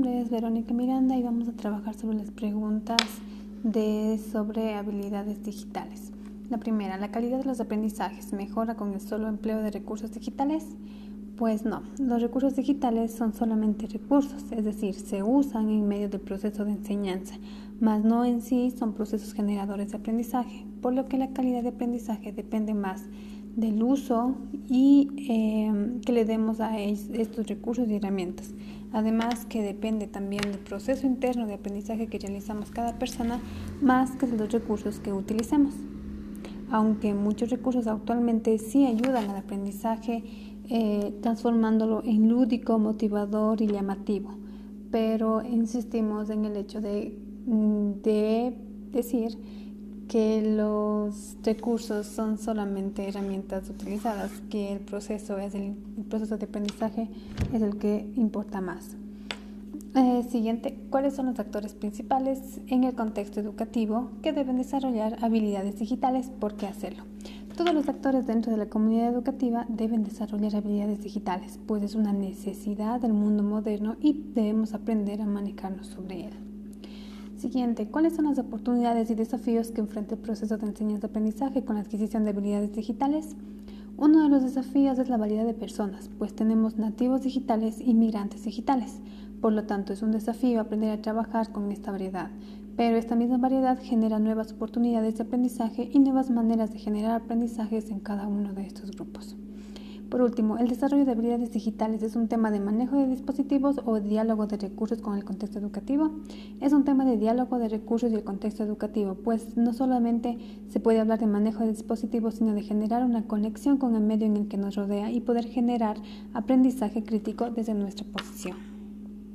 nombre es Verónica Miranda y vamos a trabajar sobre las preguntas de sobre habilidades digitales. La primera, ¿la calidad de los aprendizajes mejora con el solo empleo de recursos digitales? Pues no, los recursos digitales son solamente recursos, es decir, se usan en medio del proceso de enseñanza, mas no en sí son procesos generadores de aprendizaje, por lo que la calidad de aprendizaje depende más del uso y em, que le demos a estos recursos y herramientas. Además que depende también del proceso interno de aprendizaje que realizamos cada persona más que de los recursos que utilicemos. Aunque muchos recursos actualmente sí ayudan al aprendizaje, eh, transformándolo en lúdico, motivador y llamativo. Pero insistimos en el hecho de, mm, de decir que los recursos son solamente herramientas utilizadas, que el proceso, es el, proceso de aprendizaje es el que importa más. Eh, siguiente, ¿cuáles son los actores principales en el contexto educativo que deben desarrollar habilidades digitales? ¿Por qué hacerlo? Todos los actores dentro de la comunidad educativa deben desarrollar habilidades digitales, pues es una necesidad del mundo moderno y debemos aprender a manejarnos sobre él. Siguiente, ¿cuáles son las oportunidades y desafíos que enfrenta el proceso de enseñanza-aprendizaje con la adquisición de habilidades digitales? Uno de los desafíos es la variedad de personas, pues tenemos nativos digitales y migrantes digitales. Por lo tanto, es un desafío aprender a trabajar con esta variedad, pero esta misma variedad genera nuevas oportunidades de aprendizaje y nuevas maneras de generar aprendizajes en cada uno de estos grupos. Por último, el desarrollo de habilidades digitales es un tema de manejo de dispositivos o diálogo de recursos con el contexto educativo. Es un tema de diálogo de recursos y el contexto educativo, pues no solamente se puede hablar de manejo de dispositivos, sino de generar una conexión con el medio en el que nos rodea y poder generar aprendizaje crítico desde nuestra posición.